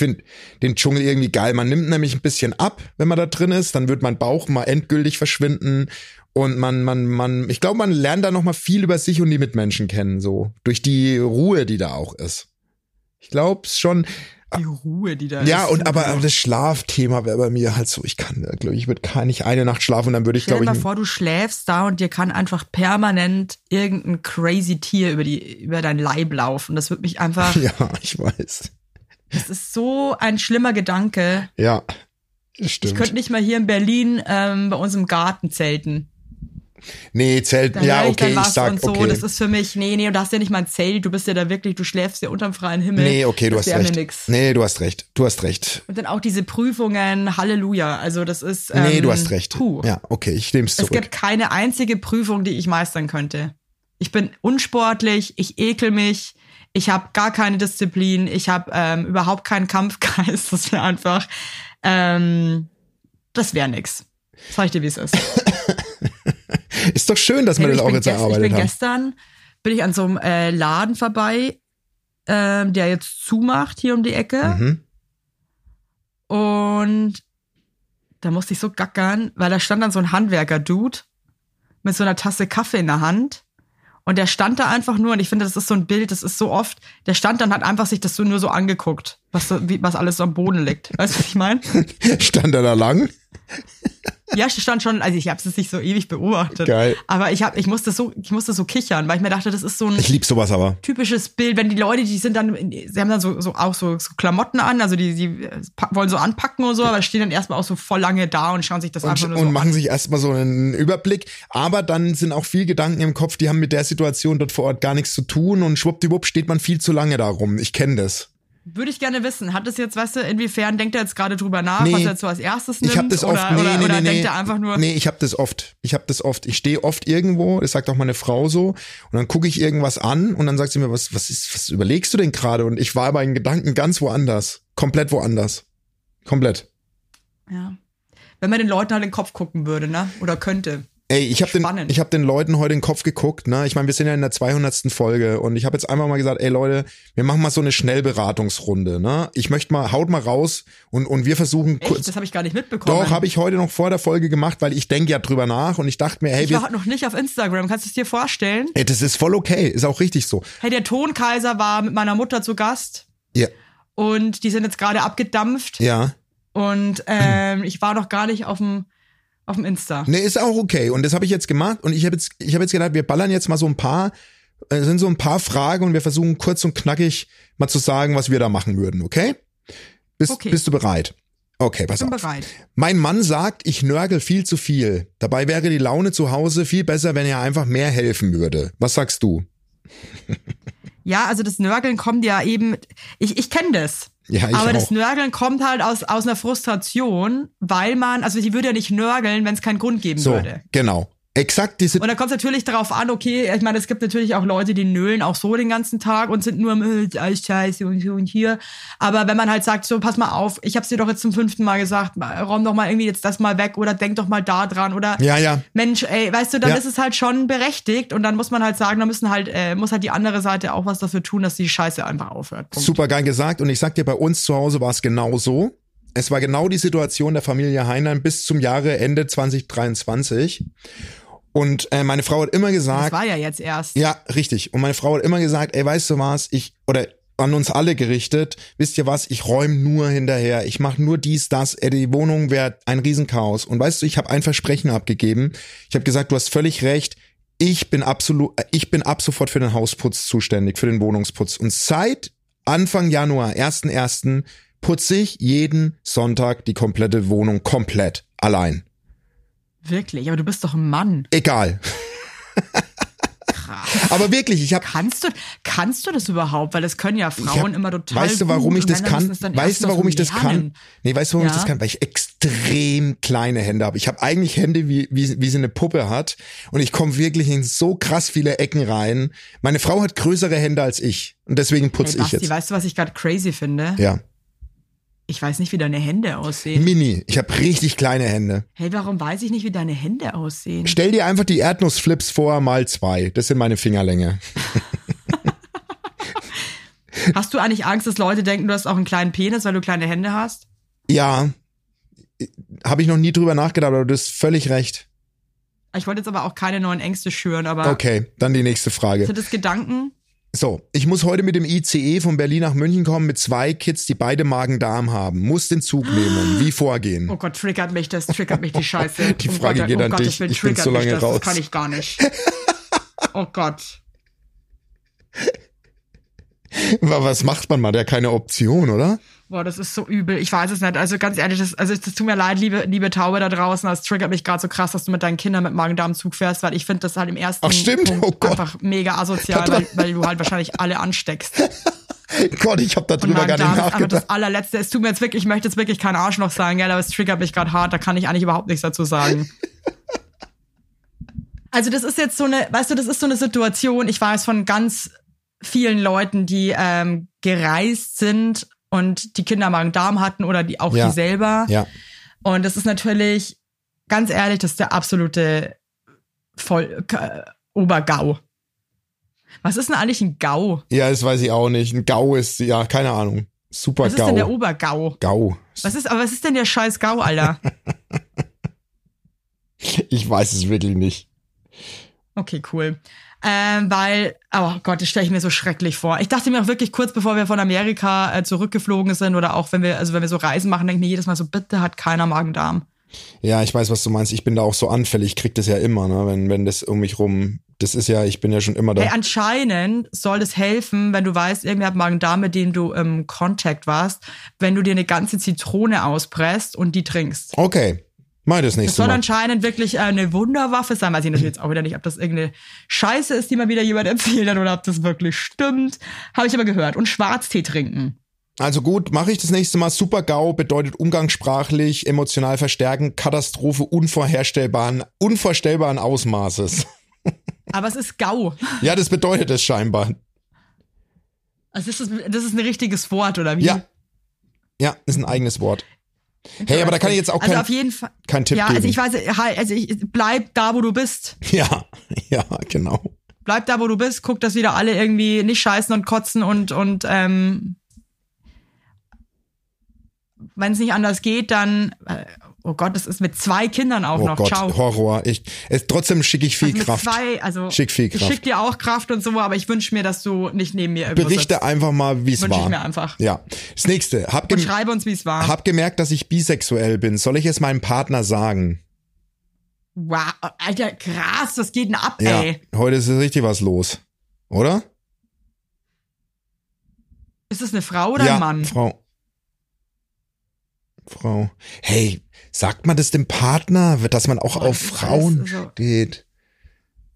finde den Dschungel irgendwie geil. Man nimmt nämlich ein bisschen ab, wenn man da drin ist. Dann wird mein Bauch mal endgültig verschwinden. Und man, man, man, ich glaube, man lernt da noch mal viel über sich und die Mitmenschen kennen, so. Durch die Ruhe, die da auch ist. Ich glaube schon. Die Ruhe, die da Ja, ist. und aber das Schlafthema wäre bei mir halt so, ich kann, glaube ich, würde gar nicht eine Nacht schlafen und dann würde ich, Stell dir glaube mal ich, vor, du schläfst da und dir kann einfach permanent irgendein crazy Tier über die über dein Leib laufen. Das wird mich einfach. ja, ich weiß. Das ist so ein schlimmer Gedanke. Ja, das Ich stimmt. könnte nicht mal hier in Berlin ähm, bei uns im Garten zelten. nee, Zelt, Da ja, ich okay, ich sag, und so. okay. Das ist für mich, nee, nee, und du hast ja nicht mal ein Zelt, du bist ja da wirklich, du schläfst ja unterm freien Himmel. nee, okay, du das hast recht. Nix. Nee, du hast recht. Du hast recht. Und dann auch diese Prüfungen, Halleluja. Also das ist. Ähm, Nee, du hast recht. Puh. Ja, okay, ich nehme es Es zurück. gibt keine einzige Prüfung, die ich meistern könnte. Ich bin unsportlich, ich ekel mich, ich habe gar keine Disziplin, ich habe ähm, überhaupt keinen Kampfgeist. Das wäre einfach, ähm, das wäre nix. Sag ich dir, wie es ist. Ist doch schön, dass Hey, das auch jetzt gest- Ich erarbeitet bin gestern, bin ich an so einem äh, Laden vorbei, ähm, der jetzt zumacht hier um die Ecke. Mhm. Und da musste ich so gackern, weil da stand dann so ein Handwerker-Dude mit so einer Tasse Kaffee in der Hand. Und der stand da einfach nur, und ich finde, das ist so ein Bild, das ist so oft, der stand dann hat einfach sich das so nur so angeguckt, was, so, wie, was alles so am Boden liegt. Weißt du, was ich meine? Stand er da lang? Ja, ich stand schon, also ich habe es nicht so ewig beobachtet. Geil. Aber ich, hab, ich, musste so, ich musste so kichern, weil ich mir dachte, das ist so ein Ich lieb sowas aber. typisches Bild, wenn die Leute, die sind dann, sie haben dann so, so auch so, so Klamotten an, also die, die wollen so anpacken und so, aber stehen dann erstmal auch so voll lange da und schauen sich das Und, einfach nur und so machen an. sich erstmal so einen Überblick. Aber dann sind auch viel Gedanken im Kopf, die haben mit der Situation dort vor Ort gar nichts zu tun und schwuppdiwupp steht man viel zu lange da rum. Ich kenne das. Würde ich gerne wissen, hat das jetzt, weißt du, inwiefern denkt er jetzt gerade drüber nach, Nee. was er so als erstes nimmt? Ich habe das oft, oder nee, oder, nee, oder nee, denkt nee. er einfach nur, Nee, ich habe das oft. Ich habe das oft. Ich stehe oft irgendwo, das sagt auch meine Frau so, und dann gucke ich irgendwas an und dann sagt sie mir, was, was ist, was überlegst du denn gerade? Und ich war aber in Gedanken ganz woanders. Komplett woanders. Komplett. ja. Wenn man den Leuten halt in den Kopf gucken würde, ne? Oder könnte. Ey, ich habe den, ich hab den Leuten heute in den Kopf geguckt. Ne? Ich meine, wir sind ja in der 200. Folge und ich habe jetzt einfach mal gesagt, ey Leute, wir machen mal so eine Schnellberatungsrunde. Ne? Ich möchte mal, haut mal raus und, und wir versuchen Echt? kurz. Das habe ich gar nicht mitbekommen. Doch, habe ich heute noch vor der Folge gemacht, weil ich denke ja drüber nach und ich dachte mir, hey, Ich wir, war noch nicht auf Instagram, kannst du es dir vorstellen? ey, das ist voll okay, ist auch richtig so. Hey, der Tonkaiser war mit meiner Mutter zu Gast Ja, und die sind jetzt gerade abgedampft ja. und ähm, ich war noch gar nicht auf dem auf dem Insta. Nee, ist auch okay. Und das habe ich jetzt gemacht und ich habe jetzt, ich habe jetzt gedacht, wir ballern jetzt mal so ein paar, äh, sind so ein paar Fragen und wir versuchen kurz und knackig mal zu sagen, was wir da machen würden, okay? Bist, Okay. bist du bereit? Okay, pass Bin auf. bereit. Mein Mann sagt, ich nörgel viel zu viel. Dabei wäre die Laune zu Hause viel besser, wenn er einfach mehr helfen würde. Was sagst du? Ja, also das Nörgeln kommt ja eben, ich, ich kenne das. Ja, ich aber auch. das Nörgeln kommt halt aus, aus einer Frustration, weil man, also die würde ja nicht nörgeln, wenn es keinen Grund geben So, würde. genau. Exakt diese. Und dann kommt es natürlich darauf an, okay, ich meine, es gibt natürlich auch Leute, die nölen auch so den ganzen Tag und sind nur am äh, alles scheiße und hier und hier. Aber wenn man halt sagt, so, pass mal auf, ich hab's dir doch jetzt zum fünften Mal gesagt, räum doch mal irgendwie jetzt das mal weg oder denk doch mal da dran oder Ja, ja. Mensch, ey, weißt du, dann Ja. ist es halt schon berechtigt und dann muss man halt sagen, da müssen halt, äh, muss halt die andere Seite auch was dafür tun, dass die Scheiße einfach aufhört. Punkt. Super geil gesagt. Und ich sag dir, bei uns zu Hause war es genau so. Es war genau die Situation der Familie Heinlein bis zum Jahre Ende 2023. Und äh, meine Frau hat immer Das gesagt, war ja jetzt erst. ja, richtig. Und meine Frau hat immer gesagt, ey, weißt du was, ich, oder an uns alle gerichtet, wisst ihr was, ich räume nur hinterher, ich mache nur dies, das, ey, die Wohnung wäre ein Riesenchaos. Und weißt du, ich habe ein Versprechen abgegeben. Ich habe gesagt, du hast völlig recht, ich bin absolut, ich bin ab sofort für den Hausputz zuständig, für den Wohnungsputz. Und seit Anfang Januar, 1.1., putze ich jeden Sonntag die komplette Wohnung komplett allein. Wirklich, aber du bist doch ein Mann. Egal. Krass. Aber wirklich, ich habe Kannst du, kannst du das überhaupt? Weil das können ja Frauen hab- immer total Weißt du, warum ich das kann? Weißt du, warum ich das kann? Nee, weißt du, warum ich Ja. das kann? Weil ich extrem kleine Hände habe. Ich habe eigentlich Hände, wie, wie, wie sie eine Puppe hat. Und ich komme wirklich in so krass viele Ecken rein. Meine Frau hat größere Hände als ich. Und deswegen Hey, putze ich Basti, jetzt. weißt du, was ich gerade crazy finde? Ja. Ich weiß nicht, wie deine Hände aussehen. Mini. Ich habe richtig kleine Hände. Hey, warum weiß ich nicht, wie deine Hände aussehen? Stell dir einfach die Erdnussflips vor, mal zwei. Das sind meine Fingerlänge. Hast du eigentlich Angst, dass Leute denken, du hast auch einen kleinen Penis, weil du kleine Hände hast? Ja. Habe ich noch nie drüber nachgedacht, aber du hast völlig recht. Ich wollte jetzt aber auch keine neuen Ängste schüren, aber Okay, dann die nächste Frage. sind das Gedanken? So, ich muss heute mit dem ICE von Berlin nach München kommen mit zwei Kids, die beide Magen-Darm haben. Muss den Zug nehmen. Wie vorgehen? Oh Gott, triggert mich das, triggert mich die Scheiße. Die oh Frage Gott, geht oh an Gottes dich. Willen, Ich bin so lange das, raus. Das kann ich gar nicht. Oh Gott. Was macht man mal? Der keine Option, oder? Boah, das ist so übel. Ich weiß es nicht. Also ganz ehrlich, das, also das tut mir leid, liebe, liebe Taube da draußen. Das triggert mich gerade so krass, dass du mit deinen Kindern mit Magen-Darm-Zug fährst, weil ich finde das halt im ersten Ach, stimmt. Punkt Oh Gott. einfach mega asozial, weil, weil du halt wahrscheinlich alle ansteckst. Gott, ich habe Und darüber gar nicht nachgedacht. das allerletzte. Es tut mir jetzt wirklich, ich möchte jetzt wirklich kein Arschloch sagen, gell, aber es triggert mich gerade hart. Da kann ich eigentlich überhaupt nichts dazu sagen. Also das ist jetzt so eine, weißt du, das ist so eine Situation, ich weiß von ganz vielen Leuten, die ähm, gereist sind und die Kinder Magen-Darm hatten oder die auch Ja. die selber. Ja. Und das ist natürlich, ganz ehrlich, das ist der absolute Voll äh, Obergau. Was ist denn eigentlich ein Gau? Ja, das weiß ich auch nicht. Ein Gau ist, ja, keine Ahnung. Super Was ist denn der Gau. Obergau? Gau. Was ist, aber was ist denn der scheiß Gau, Alter? Ich weiß es wirklich nicht. Okay, cool. Ähm, weil, oh Gott, das stelle ich mir so schrecklich vor. Ich dachte mir auch wirklich kurz bevor wir von Amerika äh, zurückgeflogen sind oder auch wenn wir, also wenn wir so Reisen machen, denke ich mir jedes Mal so, bitte hat keiner Magen-Darm. Ja, ich weiß, was du meinst. Ich bin da auch so anfällig. Ich krieg das ja immer, ne, wenn, wenn das um mich rum, das ist ja, ich bin ja schon immer da. Hey, anscheinend soll es helfen, wenn du weißt, irgendwer hat Magen-Darm, mit dem du im Kontakt warst, wenn du dir eine ganze Zitrone auspresst und die trinkst. Okay. Mach das Das nächste soll Mal. anscheinend wirklich äh, eine Wunderwaffe sein. Weiß ich natürlich jetzt auch wieder nicht, ob das irgendeine Scheiße ist, die mal wieder jemand erzählt hat oder ob das wirklich stimmt. Habe ich aber gehört. Und Schwarztee trinken. Also gut, mache ich das nächste Mal. Super GAU bedeutet umgangssprachlich, emotional verstärken, Katastrophe unvorherstellbaren, unvorstellbaren Ausmaßes. Aber es ist GAU. Ja, das bedeutet es scheinbar. Also das ist, das ist ein richtiges Wort, oder wie? Ja. Ja, ist ein eigenes Wort. Hey, aber da kann ich jetzt auch Also kein, auf jeden Fall. keinen Tipp Ja, geben. also ich weiß, halt, also ich, bleib da, wo du bist. ja, ja, genau. Bleib da, wo du bist. Guck, dass wieder alle irgendwie nicht scheißen und kotzen und, und ähm, wenn es nicht anders geht, dann, äh, oh Gott, das ist mit zwei Kindern auch Oh noch. Gott, Ciao. Horror. Ich, es, trotzdem schicke ich viel Also mit Kraft. Zwei, also Schick viel Ich Kraft. schick dir auch Kraft und so, aber ich wünsche mir, dass du nicht neben mir Berichte sitzt. einfach mal, wie es Wünsche ich war. mir einfach. Ja. Das nächste. Hab, Und schreibe uns, wie es war. hab gemerkt, dass ich bisexuell bin. Soll ich es meinem Partner sagen? Wow, Alter, krass, was geht denn ab, Ja. ey? Heute ist richtig was los. Oder? Ist es eine Frau oder ja, ein Mann? Frau. Frau. Hey, sagt man das dem Partner, dass man auch Boah, auf Frauen steht?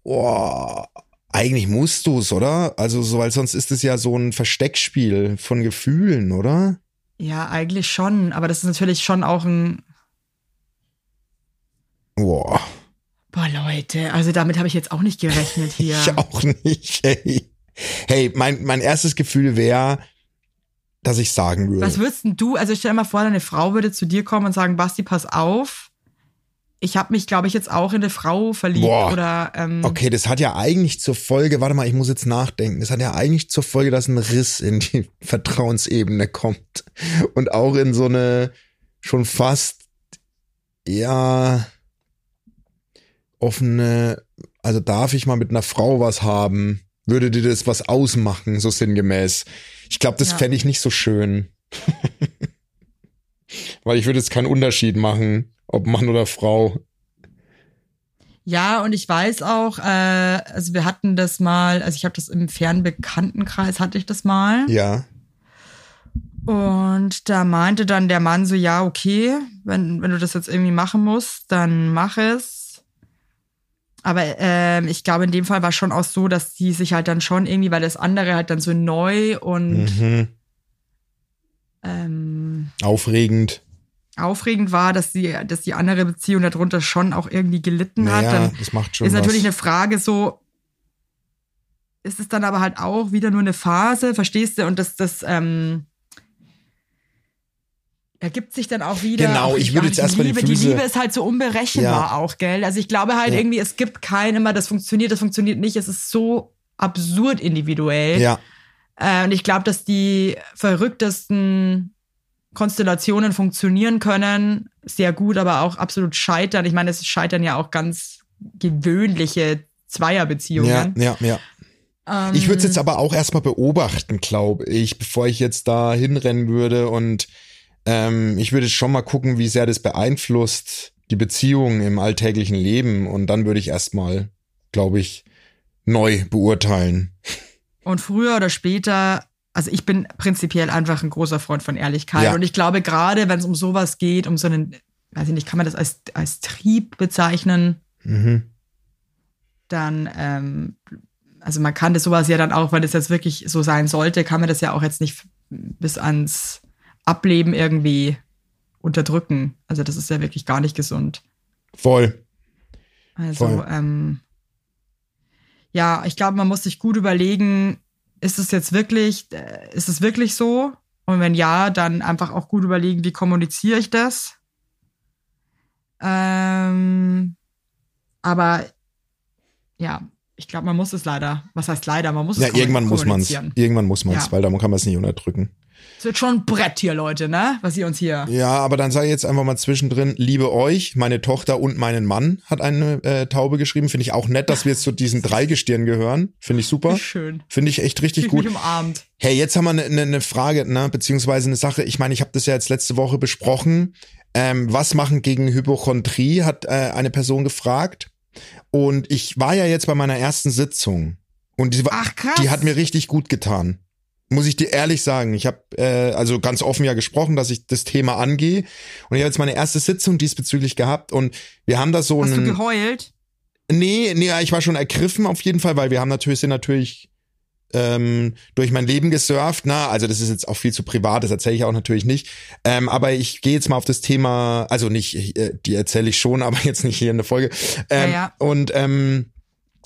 Boah, eigentlich musst du's, oder? Also, so, weil sonst ist es ja so ein Versteckspiel von Gefühlen, oder? Ja, eigentlich schon, aber das ist natürlich schon auch ein. Boah, Boah, Leute, also damit habe ich jetzt auch nicht gerechnet hier. ich auch nicht, hey. Hey, mein, mein erstes Gefühl wäre, dass ich sagen würde. Was würdest du, also stell dir mal vor, deine Frau würde zu dir kommen und sagen, Basti, pass auf. Ich habe mich, glaube ich, jetzt auch in eine Frau verliebt Boah. oder ähm, Okay, das hat ja eigentlich zur Folge, warte mal, ich muss jetzt nachdenken, das hat ja eigentlich zur Folge, dass ein Riss in die Vertrauensebene kommt und auch in so eine schon fast, ja, offene, also darf ich mal mit einer Frau was haben? Würde dir das was ausmachen, so sinngemäß? Ich glaube, das Ja. fände ich nicht so schön. Weil ich würde jetzt keinen Unterschied machen, ob Mann oder Frau. Ja, und ich weiß auch, äh, also wir hatten das mal, also ich habe das im Fernbekanntenkreis, hatte ich das mal. Ja. Und da meinte dann der Mann so, ja, okay, wenn, wenn du das jetzt irgendwie machen musst, dann mach es. Aber ähm, ich glaube, in dem Fall war schon auch so, dass die sich halt dann schon irgendwie, weil das andere halt dann so neu und Mhm. ähm, Aufregend. aufregend war, dass die, dass die andere Beziehung darunter schon auch irgendwie gelitten hat. Naja, Dann das macht schon ist natürlich was. eine Frage so, ist es dann aber halt auch wieder nur eine Phase, verstehst du? Und das, das ähm, ergibt sich dann auch wieder. Genau, ich würde jetzt erstmal die Liebe, Die Liebe ist halt so unberechenbar Ja. auch, gell? Also ich glaube halt Ja. irgendwie, es gibt kein immer, das funktioniert, das funktioniert nicht. Es ist so absurd individuell. Ja, Äh, und ich glaube, dass die verrücktesten Konstellationen funktionieren können, sehr gut, aber auch absolut scheitern. Ich meine, es scheitern ja auch ganz gewöhnliche Zweierbeziehungen. ja, ja, ja. Ähm, Ich würde es jetzt aber auch erstmal beobachten, glaube ich, bevor ich jetzt da hinrennen würde. Und ähm, ich würde schon mal gucken, wie sehr das beeinflusst die Beziehung im alltäglichen Leben. Und dann würde ich erstmal, glaube ich, neu beurteilen. Und früher oder später, also ich bin prinzipiell einfach ein großer Freund von Ehrlichkeit. Ja. Und ich glaube, gerade wenn es um sowas geht, um so einen, weiß ich nicht, kann man das als, als Trieb bezeichnen, Mhm. dann, ähm, also man kann das sowas ja dann auch, wenn es jetzt wirklich so sein sollte, kann man das ja auch jetzt nicht bis ans Ableben irgendwie unterdrücken. Also das ist ja wirklich gar nicht gesund. Voll. Also, Voll. ähm, ja, ich glaube, man muss sich gut überlegen, ist es jetzt wirklich, äh, ist es wirklich so? Und wenn ja, dann einfach auch gut überlegen, wie kommuniziere ich das? Ähm, aber ja, ich glaube, man muss es leider. Was heißt leider? Man muss Ja, es kommu- irgendwann muss man's. kommunizieren. Irgendwann muss man's, Ja. weil da kann man es nicht unterdrücken. Es wird schon ein Brett hier, Leute, ne? Was ihr uns hier. Ja, aber dann sage ich jetzt einfach mal zwischendrin, liebe euch, meine Tochter und meinen Mann, hat eine äh, Taube geschrieben. Finde ich auch nett, dass wir jetzt zu diesen Dreigestirn gehören. Finde ich super. Schön. Finde ich echt richtig Ich gut. umarmt. Hey, jetzt haben wir eine ne, ne Frage, ne, beziehungsweise eine Sache. Ich meine, ich habe das ja jetzt letzte Woche besprochen. Ähm, was machen gegen Hypochondrie, hat äh, eine Person gefragt. Und ich war ja jetzt bei meiner ersten Sitzung. Und die, war- Ach, krass. die hat mir richtig gut getan. Muss ich dir ehrlich sagen. Ich habe äh, also ganz offen ja gesprochen, dass ich das Thema angehe. Und ich habe jetzt meine erste Sitzung diesbezüglich gehabt. Und wir haben da so Hast du einen. geheult? Nee, nee, ich war schon ergriffen auf jeden Fall, weil wir haben natürlich, sind natürlich ähm, durch mein Leben gesurft. Na, also das ist jetzt auch viel zu privat, das erzähle ich auch natürlich nicht. Ähm, aber ich gehe jetzt mal auf das Thema, also nicht, äh, die erzähle ich schon, aber jetzt nicht hier in der Folge. Ähm, Ja, ja. Und ähm,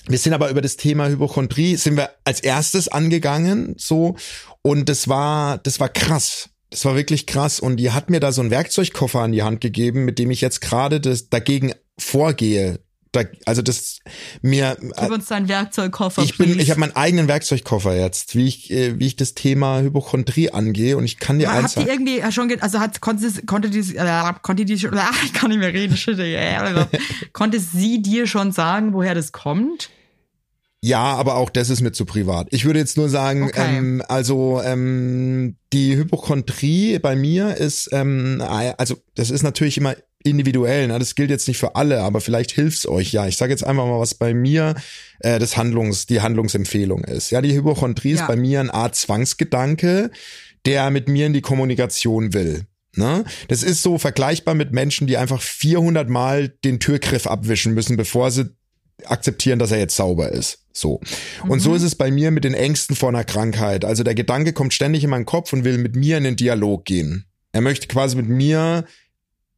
wir sind aber über das Thema Hypochondrie sind wir als erstes angegangen, so und das war, das war krass. Das war wirklich krass und die hat mir da so einen Werkzeugkoffer an die Hand gegeben, mit dem ich jetzt gerade das dagegen vorgehe. Da, also das mir Gib uns deinen Werkzeugkoffer, ich bin, please. ich habe meinen eigenen Werkzeugkoffer jetzt, wie ich, äh, wie ich das Thema Hypochondrie angehe und ich kann dir Aber eins Habt ihr sagen. irgendwie schon, ge- also hat, konnte, konnte die, äh, konnte die, schon- ah, ich kann nicht mehr reden, shit, ey. konnte sie dir schon sagen, woher das kommt? Ja, aber auch das ist mir zu privat. Ich würde jetzt nur sagen, Okay. ähm, also ähm, die Hypochondrie bei mir ist, ähm, also das ist natürlich immer individuell, ne? das gilt jetzt nicht für alle, aber vielleicht hilft's euch ja. Ich sage jetzt einfach mal, was bei mir äh, das Handlungs, die Handlungsempfehlung ist. Ja, die Hypochondrie Ja. ist bei mir eine Art Zwangsgedanke, der mit mir in die Kommunikation will. Ne? Das ist so vergleichbar mit Menschen, die einfach 400 Mal den Türgriff abwischen müssen, bevor sie akzeptieren, dass er jetzt sauber ist. So. Und so ist es bei mir mit den Ängsten vor einer Krankheit. Also der Gedanke kommt ständig in meinen Kopf und will mit mir in den Dialog gehen. Er möchte quasi mit mir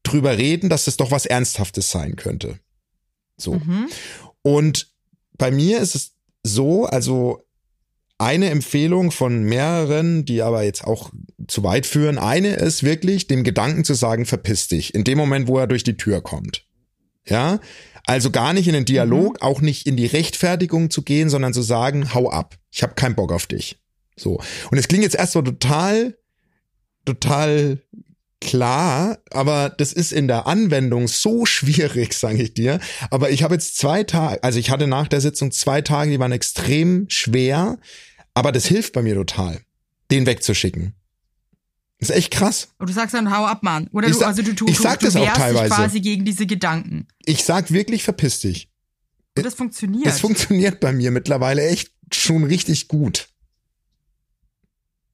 drüber reden, dass das doch was Ernsthaftes sein könnte. So. Mhm. Und bei mir ist es so, also eine Empfehlung von mehreren, die aber jetzt auch zu weit führen. Eine ist wirklich, dem Gedanken zu sagen, verpiss dich, in dem Moment, wo er durch die Tür kommt. Ja, also gar nicht in den Dialog, auch nicht in die Rechtfertigung zu gehen, sondern zu sagen, hau ab, ich habe keinen Bock auf dich. So. Und es klingt jetzt erstmal total, total klar, aber das ist in der Anwendung so schwierig, sage ich dir. Aber ich habe jetzt zwei Tage, also ich hatte nach der Sitzung zwei Tage, die waren extrem schwer, aber das hilft bei mir total, den wegzuschicken. Das ist echt krass. Und du sagst dann, hau ab, Mann. Oder Ich du, sag- also du, du, ich sag du, das du auch wehrst dich teilweise. quasi gegen diese Gedanken. Ich sag wirklich, verpiss dich. Und das funktioniert. Es funktioniert bei mir mittlerweile echt schon richtig gut.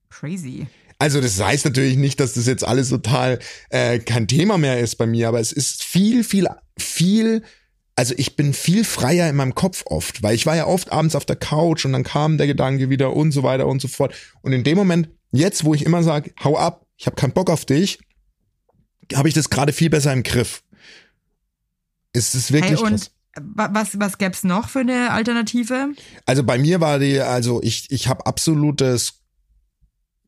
Crazy. Also das heißt natürlich nicht, dass das jetzt alles total äh, kein Thema mehr ist bei mir, aber es ist viel, viel, viel, also ich bin viel freier in meinem Kopf oft, weil ich war ja oft abends auf der Couch und dann kam der Gedanke wieder und so weiter und so fort. Und in dem Moment, jetzt wo ich immer sage, hau ab, ich habe keinen Bock auf dich, habe ich das gerade viel besser im Griff. Es ist wirklich Hey, krass. und wa- was, was gäb's noch für eine Alternative? Also bei mir war die, also ich, ich habe absolutes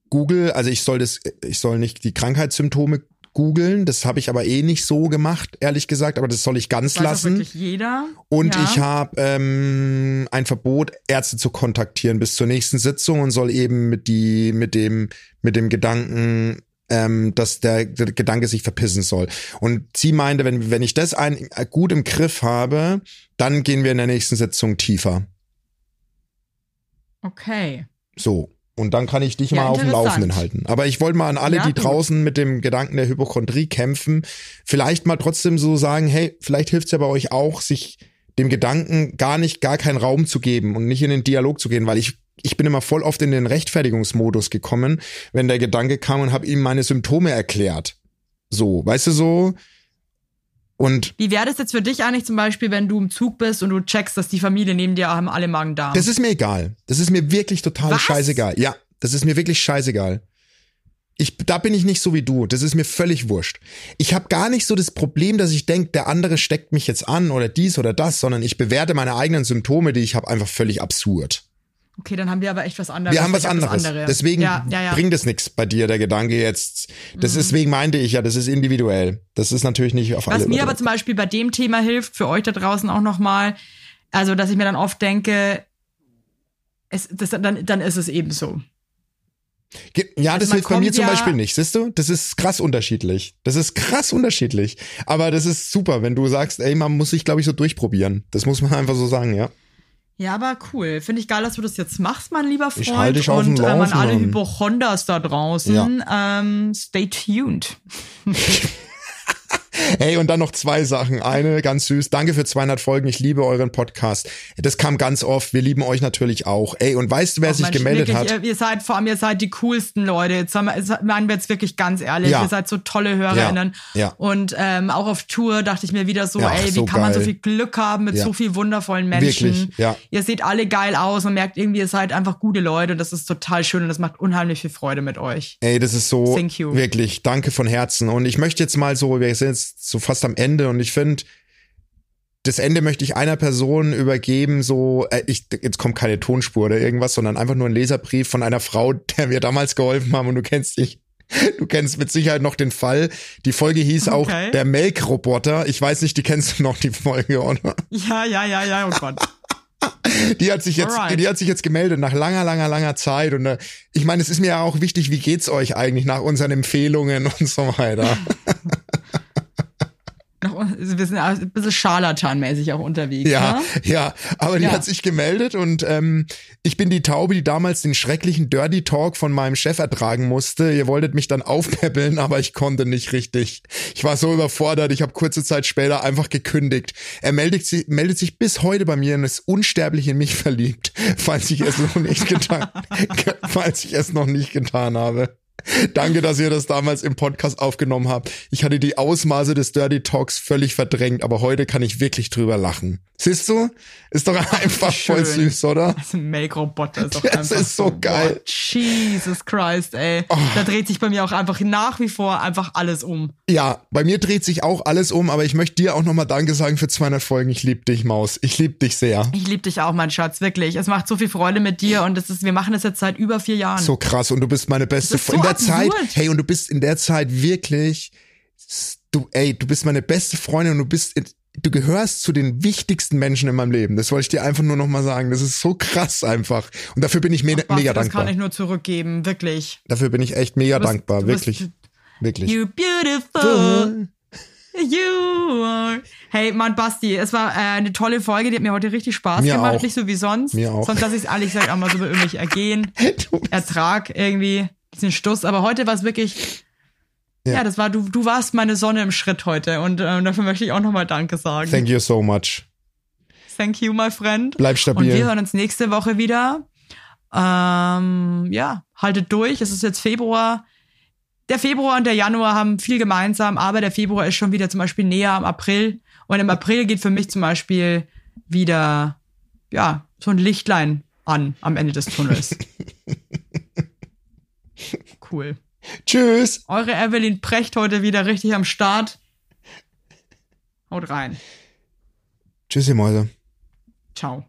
Google, also ich soll das, ich soll nicht die Krankheitssymptome googeln, das habe ich aber eh nicht so gemacht, ehrlich gesagt, aber das soll ich ganz Weiß lassen. wirklich jeder. Und ja. ich habe ähm, ein Verbot, Ärzte zu kontaktieren bis zur nächsten Sitzung und soll eben mit die, mit dem, mit dem Gedanken, ähm, dass der, der Gedanke sich verpissen soll. Und sie meinte, wenn, wenn ich das ein, gut im Griff habe, dann gehen wir in der nächsten Sitzung tiefer. Okay. So. Und dann kann ich dich Ja, mal auf dem. Laufenden halten. Aber ich wollte mal an alle, Ja, die draußen mit dem Gedanken der Hypochondrie kämpfen, vielleicht mal trotzdem so sagen, hey, vielleicht hilft's ja bei euch auch, sich dem Gedanken gar nicht, gar keinen Raum zu geben und nicht in den Dialog zu gehen, weil ich ich bin immer voll oft in den Rechtfertigungsmodus gekommen, wenn der Gedanke kam und habe ihm meine Symptome erklärt. So, weißt du so? Und Wie wäre das jetzt für dich eigentlich zum Beispiel, wenn du im Zug bist und du checkst, dass die Familie neben dir haben alle Magen-Darm? Das ist mir egal. Das ist mir wirklich total Was? scheißegal. Ja, das ist mir wirklich scheißegal. Ich, da bin ich nicht so wie du. Das ist mir völlig wurscht. Ich habe gar nicht so das Problem, dass ich denke, der andere steckt mich jetzt an oder dies oder das, sondern ich bewerte meine eigenen Symptome, die ich habe, einfach völlig absurd. Okay, dann haben wir aber echt was anderes. Wir haben was anderes. andere. Deswegen ja, ja, ja. bringt es nichts bei dir, der Gedanke jetzt. Das deswegen meinte ich ja, das ist individuell. Das ist natürlich nicht auf alle. Was mir aber zum Beispiel bei dem Thema hilft, für euch da draußen auch nochmal, also dass ich mir dann oft denke, es, das, dann, dann ist es eben so. Ja, Also das hilft bei mir zum ja- Beispiel nicht, siehst du? Das ist krass unterschiedlich. Das ist krass unterschiedlich. Aber das ist super, wenn du sagst, ey, man muss sich, glaube ich, so durchprobieren. Das muss man einfach so sagen, ja. Ja, aber cool. Finde ich geil, dass du das jetzt machst, mein lieber Freund. Ich halte dich auf Und ähm, an alle. Hypochonders da draußen, ähm, stay tuned. Hey, und dann noch zwei Sachen. Eine, ganz süß. Danke für 200 Folgen. Ich liebe euren Podcast. Das kam ganz oft. Wir lieben euch natürlich auch. Ey, und weißt du, wer Ach, sich Mensch, gemeldet wirklich, hat? Ihr, ihr seid vor allem, ihr seid die coolsten Leute. Jetzt haben wir, jetzt meinen wir jetzt wirklich ganz ehrlich. Ja. Ihr seid so tolle HörerInnen. Ja, ja. Und ähm, auch auf Tour dachte ich mir wieder so, Ja, ey, wie so kann man so geil. viel Glück haben mit so viel wundervollen Menschen. Wirklich, ja. Ihr seht alle geil aus und merkt irgendwie, ihr seid einfach gute Leute und das ist total schön und das macht unheimlich viel Freude mit euch. Ey, das ist so Thank you. wirklich, danke von Herzen. Und ich möchte jetzt mal so, wir sind jetzt so fast am Ende und ich finde, das Ende möchte ich einer Person übergeben, so, äh, ich, jetzt kommt keine Tonspur oder irgendwas, sondern einfach nur ein Leserbrief von einer Frau, der mir damals geholfen haben und du kennst dich. Du kennst mit Sicherheit noch den Fall. Die Folge hieß auch Okay. der Melkroboter. Ich weiß nicht, die kennst du noch, die Folge, oder? Ja, ja, ja, ja, oh Gott. Die hat sich jetzt, Alright. die hat sich jetzt gemeldet nach langer, langer, langer Zeit. Und äh, ich meine, es ist mir ja auch wichtig, wie geht's euch eigentlich nach unseren Empfehlungen und so weiter. Noch, wir sind ein bisschen Scharlatan-mäßig auch unterwegs. Ja, Ne? ja, aber die Ja. hat sich gemeldet und ähm, ich bin die Taube, die damals den schrecklichen Dirty Talk von meinem Chef ertragen musste. Ihr wolltet mich dann aufpäppeln, aber ich konnte nicht richtig. Ich war so überfordert, ich habe kurze Zeit später einfach gekündigt. Er meldet, sich- meldet sich bis heute bei mir und ist unsterblich in mich verliebt, falls ich es noch nicht getan, falls ich es noch nicht getan habe. Danke, dass ihr das damals im Podcast aufgenommen habt. Ich hatte die Ausmaße des Dirty Talks völlig verdrängt, aber heute kann ich wirklich drüber lachen. Siehst du? Ist doch einfach voll schön. süß, oder? Das ist ein Make-Roboter ist doch Das ist so geil. Boah, Jesus Christ, ey. Da dreht sich bei mir auch einfach nach wie vor einfach alles um. Ja, bei mir dreht sich auch alles um, aber ich möchte dir auch nochmal Danke sagen für 200 Folgen. Ich liebe dich, Maus. Ich liebe dich sehr. Ich liebe dich auch, mein Schatz, wirklich. Es macht so viel Freude mit dir und es ist, wir machen das jetzt seit über vier Jahren. So krass und du bist meine beste Das ist so in der absurd. Zeit. Hey, und du bist in der Zeit wirklich du ey, du bist meine beste Freundin und du bist du gehörst zu den wichtigsten Menschen in meinem Leben. Das wollte ich dir einfach nur nochmal sagen. Das ist so krass einfach und dafür bin ich me Basti, mega das dankbar. kann ich nur zurückgeben, wirklich. Dafür bin ich echt mega bist- dankbar, du bist- wirklich. Wirklich. You beautiful. You are. Hey, Mann, Basti, es war äh, eine tolle Folge, die hat mir heute richtig Spaß Mir gemacht, auch. nicht so wie sonst. Mir auch. Sonst lasse ich es ehrlich gesagt auch mal so bei irgendwelche ergehen. Ertrag irgendwie, diesen Stuss. Aber heute war es wirklich, ja. Ja. das war, du, du warst meine Sonne im Schritt heute und ähm, dafür möchte ich auch nochmal Danke sagen. Thank you so much. Thank you, my friend. Bleib Und wir stabil. hören uns nächste Woche wieder. Ähm, ja, haltet durch. Es ist jetzt Februar. Der Februar und der Januar haben viel gemeinsam, aber der Februar ist schon wieder zum Beispiel näher am April. Und im April geht für mich zum Beispiel wieder, ja, so ein Lichtlein an am Ende des Tunnels. cool. Tschüss. Eure Evelyn Precht heute wieder richtig am Start. Haut rein. Tschüss, ihr Mäuse. Ciao.